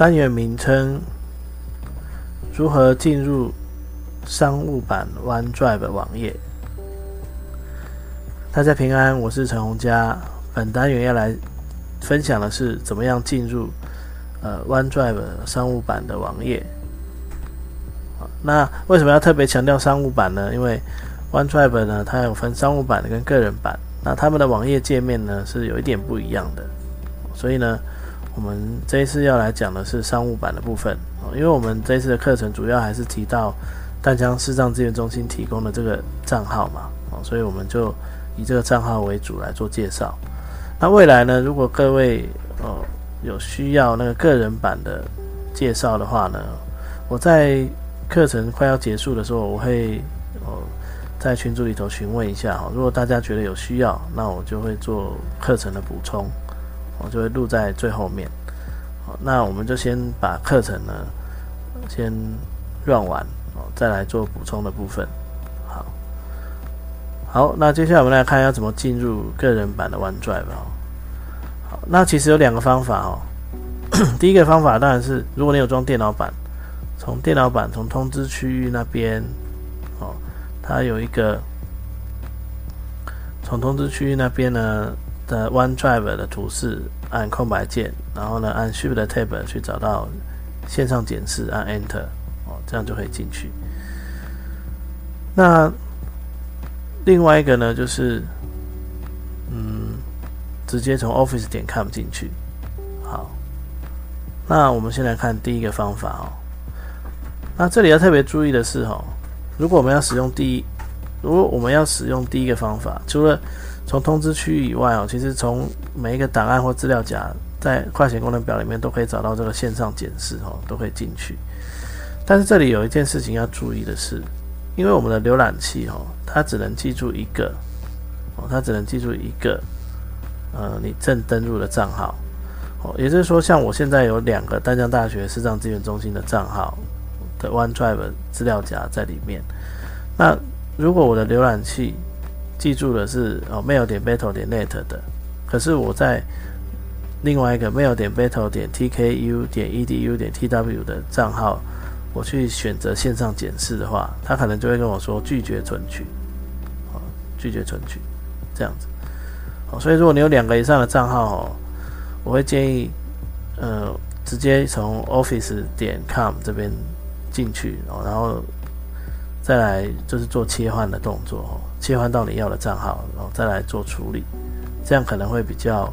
单元名称：如何进入商务版 OneDrive 网页？大家平安，我是陈洪佳。本单元要来分享的是怎么样进入呃 OneDrive 商务版的网页。那为什么要特别强调商务版呢？因为 OneDrive 呢，它有分商务版跟个人版，那他们的网页界面呢是有一点不一样的，所以呢。我们这一次要来讲的是商务版的部分哦，因为我们这一次的课程主要还是提到淡江视障资源中心提供的这个账号嘛，所以我们就以这个账号为主来做介绍。那未来呢，如果各位哦有需要那个个人版的介绍的话呢，我在课程快要结束的时候，我会哦在群组里头询问一下哈，如果大家觉得有需要，那我就会做课程的补充。我就会录在最后面。好，那我们就先把课程呢先录完哦，再来做补充的部分。好，好，那接下来我们来看要怎么进入个人版的 OneDrive 哦。好，那其实有两个方法哦。第一个方法当然是，如果你有装电脑版，从电脑版从通知区域那边哦，它有一个从通知区域那边呢。的 OneDrive 的图示，按空白键，然后呢，按 Shift Tab 去找到线上检视，按 Enter，哦，这样就可以进去。那另外一个呢，就是嗯，直接从 Office 点 com 进去。好，那我们先来看第一个方法哦。那这里要特别注意的是，哦，如果我们要使用第一，如果我们要使用第一个方法，除了从通知区域以外哦，其实从每一个档案或资料夹，在快捷功能表里面都可以找到这个线上检视哦，都可以进去。但是这里有一件事情要注意的是，因为我们的浏览器哦，它只能记住一个哦，它只能记住一个呃，你正登录的账号哦，也就是说，像我现在有两个丹江大学视障资源中心的账号的 OneDrive 资料夹在里面。那如果我的浏览器记住的是哦，mail 点 battle 点 net 的，可是我在另外一个 mail 点 battle 点 tku 点 edu 点 tw 的账号，我去选择线上检视的话，他可能就会跟我说拒绝存取，哦，拒绝存取，这样子，哦，所以如果你有两个以上的账号哦，我会建议，呃，直接从 office 点 com 这边进去，然后再来就是做切换的动作哦。切换到你要的账号，然后再来做处理，这样可能会比较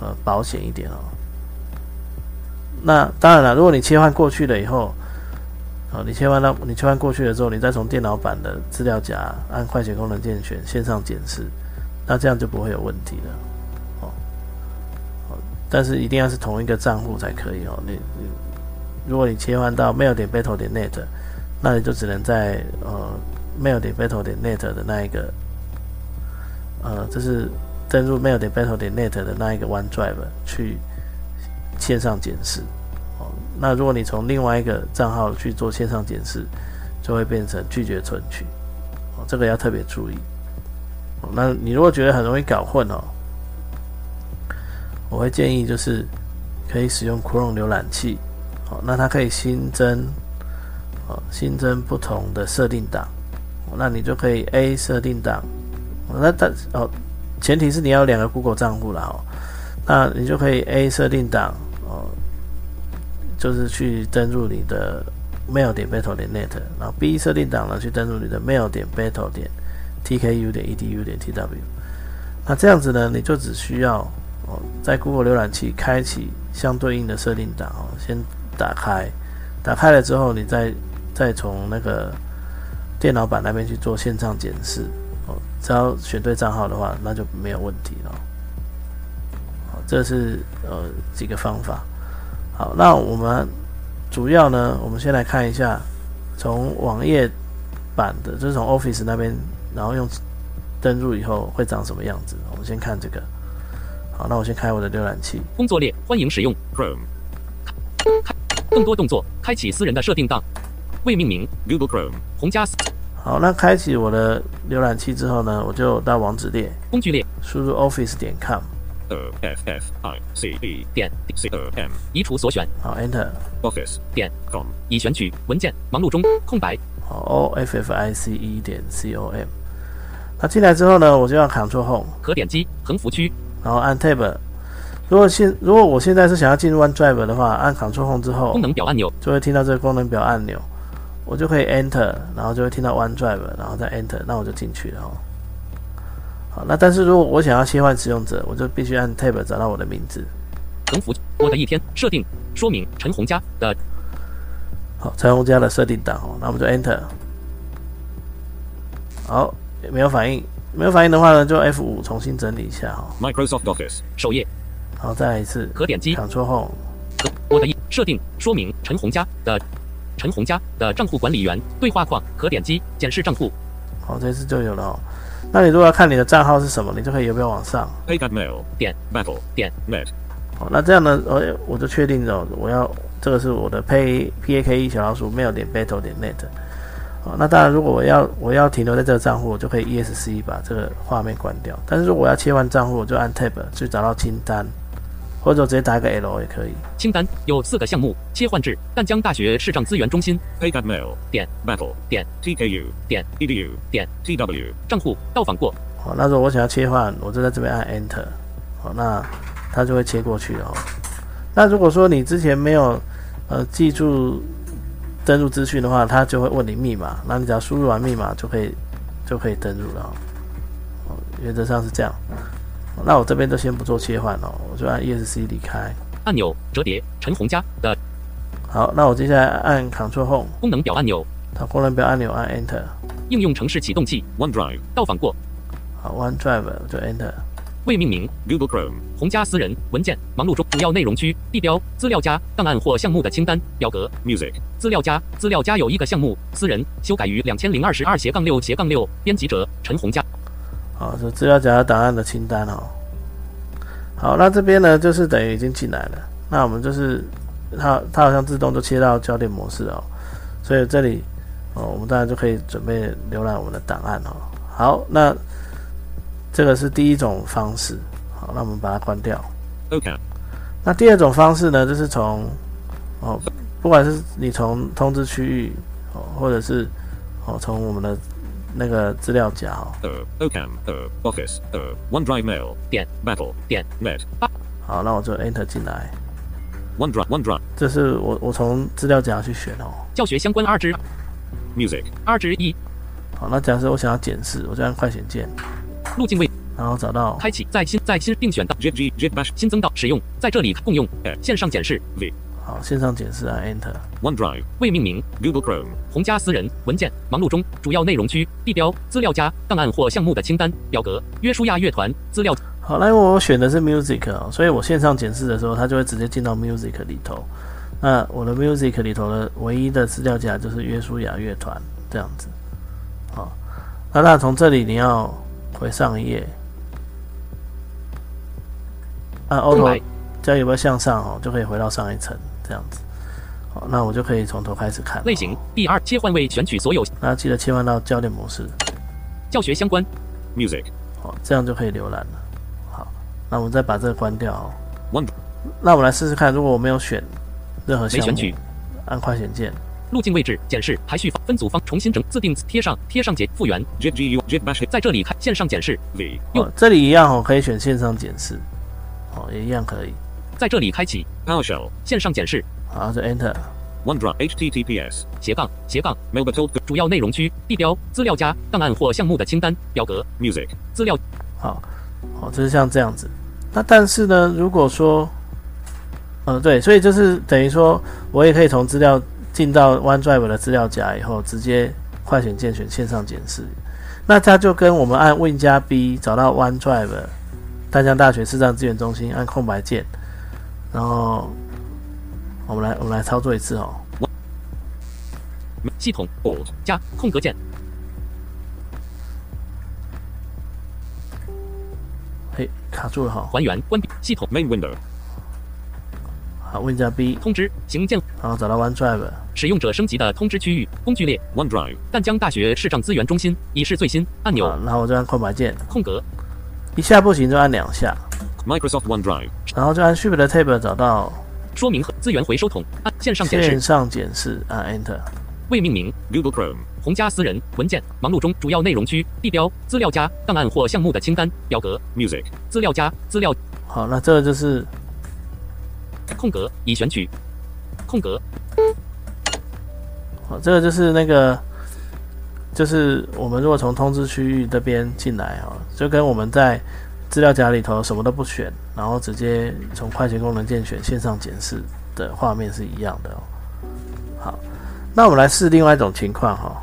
呃保险一点哦。那当然了，如果你切换过去了以后，哦，你切换到你切换过去了之后，你再从电脑版的资料夹按快捷功能键选线上检视，那这样就不会有问题了哦。哦，但是一定要是同一个账户才可以哦。你你如果你切换到 mail 点 battle 点 net，那你就只能在呃。Mail 点 battle 点 net 的那一个，呃，这是登录 mail 点 battle 点 net 的那一个 OneDrive 去线上检视。哦，那如果你从另外一个账号去做线上检视，就会变成拒绝存取。哦，这个要特别注意。哦，那你如果觉得很容易搞混哦，我会建议就是可以使用 Chrome 浏览器。哦，那它可以新增，哦，新增不同的设定档。那你就可以 A 设定档，那但哦，前提是你要两个 Google 账户了哦。那你就可以 A 设定档哦，就是去登录你的 mail 点 battle 点 net，然后 B 设定档呢去登录你的 mail 点 battle 点 tku 点 edu 点 tw。那这样子呢，你就只需要哦，在 Google 浏览器开启相对应的设定档哦，先打开，打开了之后，你再再从那个。电脑版那边去做线上检视，哦，只要选对账号的话，那就没有问题了。好，这是呃几个方法。好，那我们主要呢，我们先来看一下从网页版的，就是从 Office 那边，然后用登入以后会长什么样子。我们先看这个。好，那我先开我的浏览器。工作列，欢迎使用 Chrome。更多动作，开启私人的设定档。未命名 Google Chrome。红加。好，那开启我的浏览器之后呢，我就到网址列，工具列，输入 Office 点 com。f f i c e 点 c o m。移除所选。好，Enter。Office 点 com。已选取文件，忙碌中，空白。好，O F F I C E 点 c o m。那进来之后呢，我就要 Ctrl Home。可点击横幅区。然后按 Tab，如果现如果我现在是想要进入 OneDrive 的话，按 Ctrl Home 之后，功能表按钮就会听到这个功能表按钮，我就可以 Enter，然后就会听到 OneDrive，然后再 Enter，那我就进去了。好，那但是如果我想要切换使用者，我就必须按 Tab 找到我的名字。横幅，我的一天设定说明陈红家的，好，陈红家的设定档哦，那我们就 Enter。好，没有反应。没有反应的话呢，就 F 五重新整理一下哦。Microsoft Office 首页，好，再来一次。可点击。Ctrl Home。我的设定说明陈红家的陈红家的账户管理员对话框，可点击检视账户。好，这次就有了哦。那你如果要看你的账号是什么，你就可以有没有往上。Paymail 点 Battle 点 Net。好，那这样呢，我我就确定了，我要这个是我的 Pay P A K E 小老鼠 Mail 点 Battle 点 Net。好，那当然，如果我要我要停留在这个账户，我就可以 ESC 把这个画面关掉。但是如果我要切换账户，我就按 Tab 去找到清单，或者直接打一个 L 也可以。清单有四个项目：切换至淡江大学视障资源中心。Paymail 点 Battle 点 TKU 点 Edu 点 TW 账户到访过。好，那如果我想要切换，我就在这边按 Enter。好，那它就会切过去哦。那如果说你之前没有呃记住。登录资讯的话，他就会问你密码，那你只要输入完密码就可以就可以登录了。哦，原则上是这样。那我这边就先不做切换了，我就按 ESC 离开。按钮折叠，陈红家的。好，那我接下来按 Ctrl Home。功能表按钮。它功能表按钮按 Enter。应用程式启动器 OneDrive 到访过。好，OneDrive 就 Enter。未命名 Google Chrome 红加私人文件忙碌中主要内容区地标资料夹档案或项目的清单表格 Music 资料夹资料夹有一个项目私人修改于两千零二十二斜杠六斜杠六编辑者陈红佳。好，这资料夹档案的清单哦。好，那这边呢就是等于已经进来了。那我们就是它它好像自动就切到焦点模式哦，所以这里哦我们当然就可以准备浏览我们的档案哦。好，那。这个是第一种方式，好，那我们把它关掉。OK。那第二种方式呢，就是从哦，不管是你从通知区域哦，或者是哦从我们的那个资料夹哦。呃，OK，呃，Office，呃，OneDrive Mail 点 Battle 点 Net。好，那我就 Enter 进来。OneDrive，OneDrive。这是我我从资料夹去选哦。教学相关二之 Music 二之一。好，那假设我想要检视，我就按快显键。路径位，然后找到开启，在新在新并选到 J G J Bash 新增到使用，在这里共用线上检视 V 好线上检视按 Enter OneDrive 未命名 Google Chrome 红加私人文件忙碌中主要内容区地标资料夹档案或项目的清单表格约书亚乐团资料好，那因为我选的是 Music 哦，所以我线上检视的时候，它就会直接进到 Music 里头。那我的 Music 里头的唯一的资料夹就是约书亚乐团这样子。好，那那从这里你要。回上一页，按 Auto 加有没有向上哦，就可以回到上一层这样子。好，那我就可以从头开始看。类型第二切换为选取所有，那记得切换到教练模式。教学相关，Music。好，这样就可以浏览了。好，那我们再把这个关掉。One。那我们来试试看，如果我没有选任何项目，按快选键。路径位置检视排序方分组方重新整自定贴上贴上解复原。在这里看线上检视。用这里一样哦，可以选线上检视。哦，也一样可以。在这里开启 PowerShell 线上检视。好，就 Enter。OneDrive HTTPS 斜杠斜杠 m i l b 主要内容区地标资料夹档案或项目的清单表格 Music 资料。好，好，就是像这样子。那但是呢，如果说，呃，对，所以就是等于说我也可以从资料。进到 OneDrive 的资料夹以后，直接快选键选线上检视。那它就跟我们按 Win 加 B 找到 OneDrive 淡江大学视障资源中心，按空白键，然后我们来我们来操作一次哦。系统加空格键，嘿，卡住了哈。还原关闭系统。Main Window 好，Win 加 B 通知行键，然后找到 OneDrive，使用者升级的通知区域。工具列。OneDrive 淡江大学视障资源中心已是最新。按钮，然后我就按空白键，空格。一下不行就按两下，Microsoft OneDrive 然后就按 Shift 的 Tab 找到说明和资源回收桶按线上显示。线上显示，按 Enter。未命名。Google Chrome 红加私人文件。忙碌中主要内容区。地标。资料夹。档案或项目的清单。表格。Music 资料夹。资料。好，那这个就是空格。已选取。空格。好，这个就是那个，就是我们如果从通知区域这边进来啊，就跟我们在资料夹里头什么都不选，然后直接从快捷功能键选线上检视的画面是一样的哦。好，那我们来试另外一种情况哈、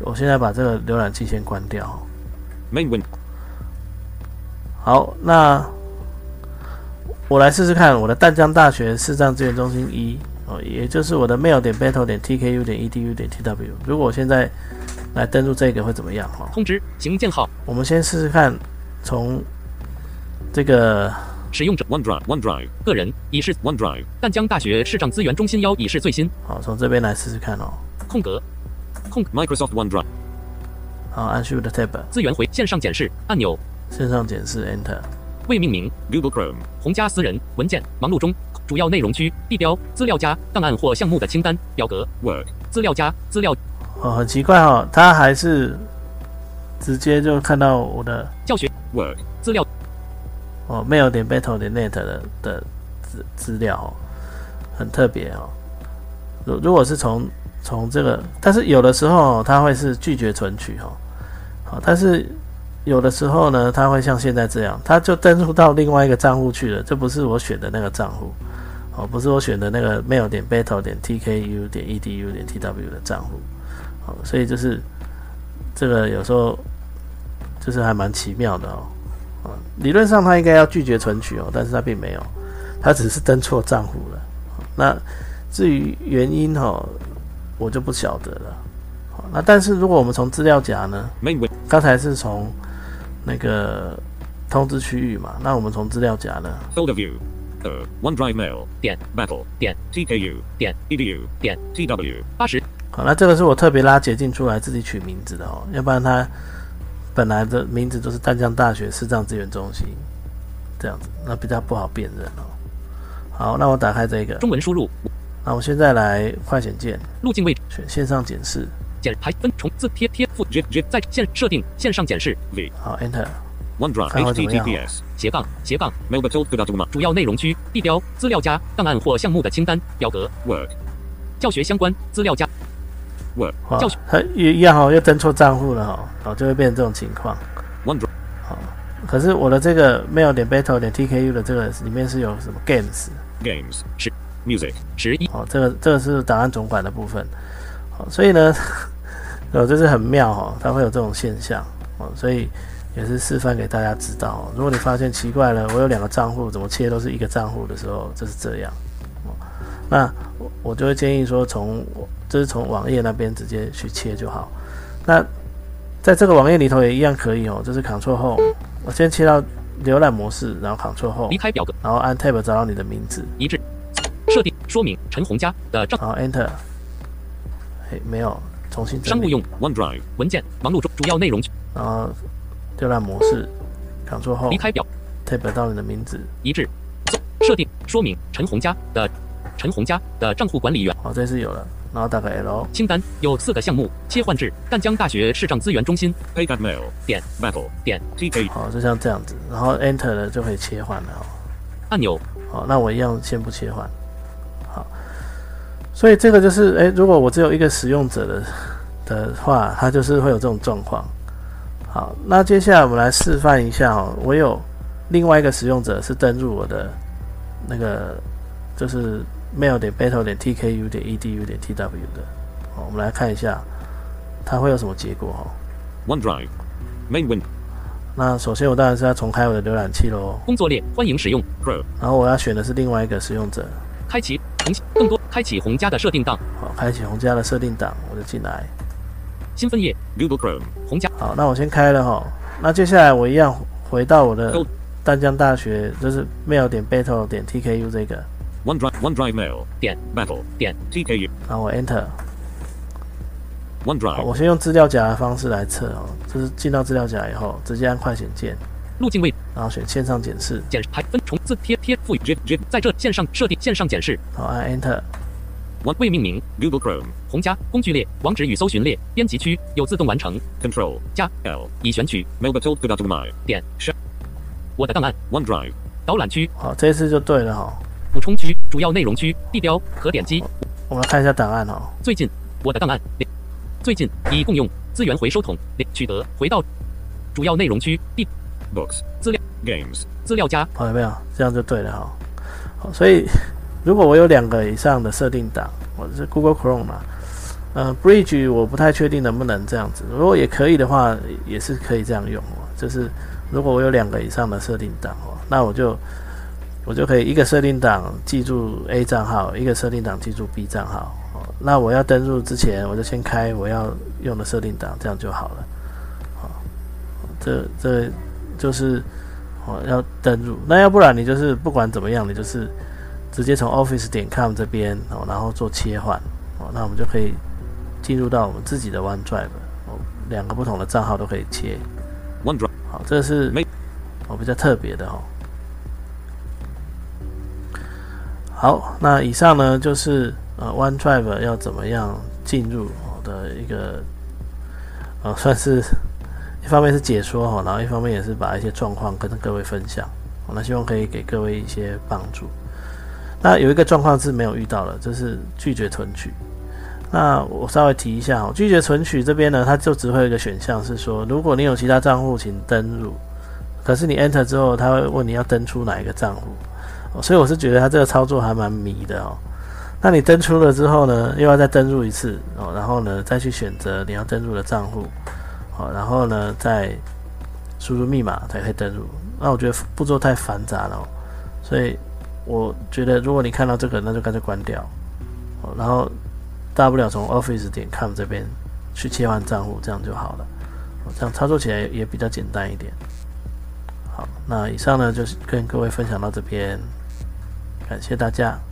我现在把这个浏览器先关掉哦。Main Win 好，那我来试试看我的淡江大学视障资源中心一哦，也就是我的 mail 点 battle 点 tku 点 edu 点 tw。如果我现在来登录这个会怎么样哈、通知行键号我们先试试看，从这个使用者 OneDrive OneDrive 个人已是 OneDrive 淡江大学视障资源中心幺已是最新。好从这边来试试看哦。空格空 Microsoft OneDrive 好，按 Shift Tab 资源回线上检视按钮。线上检视 Enter。未命名 Google Chrome 红加私人文件忙碌中。主要内容区地标资料夹档案或项目的清单表格。Word 资料夹资料。哦，很奇怪哦，它还是直接就看到我的教学 Word 资料。哦，mail 点 battle 点 net 的的资资料、哦，很特别哦。如如果是从从这个，但是有的时候、哦、它会是拒绝存取哦，好，但是有的时候呢，它会像现在这样，它就登录到另外一个账户去了，这不是我选的那个账户，哦，不是我选的那个 mail 点 battle 点 tku 点 edu 点 tw 的账户，哦，所以就是这个有时候就是还蛮奇妙的哦。啊，理论上他应该要拒绝存取哦，但是他并没有，他只是登错账户了。那至于原因哦，我就不晓得了。好，那但是如果我们从资料夹呢，刚才是从那个通知区域嘛，那我们从资料夹呢，Folder View 呃 OneDrive Mail 点 Battle 点 TKU 点 EDU 点 TW 八十好，那这个是我特别拉捷径出来自己取名字的哦，要不然它本来的名字都是淡江大学视障资源中心这样子，那比较不好辨认哦。好，那我打开这个，中文输入。那我现在来快显键路径位置。选线上检视，检排分重字贴贴复 J J 在线设定线上检视。V 好 Enter，OneDrive 看我怎么样 HTTPS 斜杠斜杠。主要内容区地标资料夹档案或项目的清单表格。Word 教学相关资料夹 Word 哇教学，它一一样哦，又登错账户了哦，好就会变成这种情况。OneDrive 可是我的这个 mail 点 battle 点 tku 的这个里面是有什么 games Games 十 Music 十一哦，这个这个是档案总管的部分，哦，所以呢，哦，这是很妙哦，它会有这种现象哦，所以也是示范给大家知道、哦。如果你发现奇怪了，我有两个账户，怎么切都是一个账户的时候，就是这样。哦，那我我就会建议说从，就是从网页那边直接去切就好。那在这个网页里头也一样可以哦，就是 Ctrl 后，我先切到浏览模式，然后 Ctrl 后离，开表格然后按 Tab 找到你的名字，一致设定说明陈红家的账然后 Enter，嘿，没有，重新商务用 OneDrive 文件忙碌中主要内容区然后浏览模式，Ctrl 后离开表，Tab 到你的名字，一致设定说明陈红家的陈红家的账户管理员。好，这是有了，然后打个 L，清单有四个项目，切换至赣江大学市政资源中心。Paycard Mail 点 Battle 点 TK 好，就像这样子，然后 Enter 了就可以切换了哦。按钮。好，那我一样先不切换。好，所以这个就是，诶，如果我只有一个使用者的的话，它就是会有这种状况。好，那接下来我们来示范一下哦，我有另外一个使用者是登入我的那个就是 mail 点 battle 点 tku 点 edu 点 tw 的。好，我们来看一下它会有什么结果哈。OneDrive. Main win. 那首先我当然是要重开我的浏览器喽，工作列欢迎使用，Chrome. 然后我要选的是另外一个使用者，开启红更多开启红家的设定档，好，开启红家的设定档，我就进来。新分页 Google Chrome. 红家好，那我先开了哈，那接下来我一样回到我的淡江大学，就是 mail 点 battle 点 tku 这个，OneDrive. OneDrive Mail. 点 Battle. 点 TKU. 然后我 enter，OneDrive. 我先用资料夹的方式来测哦，就是进到资料夹以后，直接按快捷键，路径位然后选线上检视，检还分重字贴贴赋予 GIF. GIF. 在这线上设定线上检视好按 enter，未命名 Google Chrome. 红加工具列网址与搜寻列编辑区有自动完成 Control. 加 L. 已选取 Melba tilde Kudatumai. 点 Sh. 我的档案 OneDrive. 导览区好，这一次就对了哈。补充区主要内容区地标可点击我们来看一下档案哦，最近我的档案最近已共用资源回收桶取得回到主要内容区地 Books. 资料 Games. 资料夹好有没有？这样就对了哈。好，所以如果我有两个以上的设定档，我是 Google Chrome 嘛，呃，Bridge 我不太确定能不能这样子。如果也可以的话，也是可以这样用哦。就是如果我有两个以上的设定档哦，那我就我就可以一个设定档记住 A 账号，一个设定档记住 B 账号。哦，那我要登录之前，我就先开我要用的设定档，这样就好了。好，这这就是哦要登录。那要不然你就是不管怎么样，你就是直接从 Office 点 com 这边哦，然后做切换哦，那我们就可以进入到我们自己的 OneDrive 哦，两个不同的账号都可以切。OneDrive. 好，这是没哦比较特别的哦。好，那以上呢就是呃 OneDrive 要怎么样进入的一个呃算是一方面是解说哈，然后一方面也是把一些状况跟各位分享。那希望可以给各位一些帮助。那有一个状况是没有遇到的，就是拒绝存取。那我稍微提一下哦，拒绝存取这边呢，它就只会有一个选项是说，如果你有其他账户，请登录。可是你 enter 之后，它会问你要登出哪一个账户，所以我是觉得它这个操作还蛮迷的哦。那你登出了之后呢，又要再登入一次哦，然后呢再去选择你要登录的账户，哦，然后呢再输入密码才可以登录。那我觉得步骤太繁杂了、所以我觉得如果你看到这个，那就干脆关掉，然后大不了从 Office 点 com 这边去切换账户，这样就好了。这样操作起来也比较简单一点。好，那以上呢就是跟各位分享到这边，感谢大家。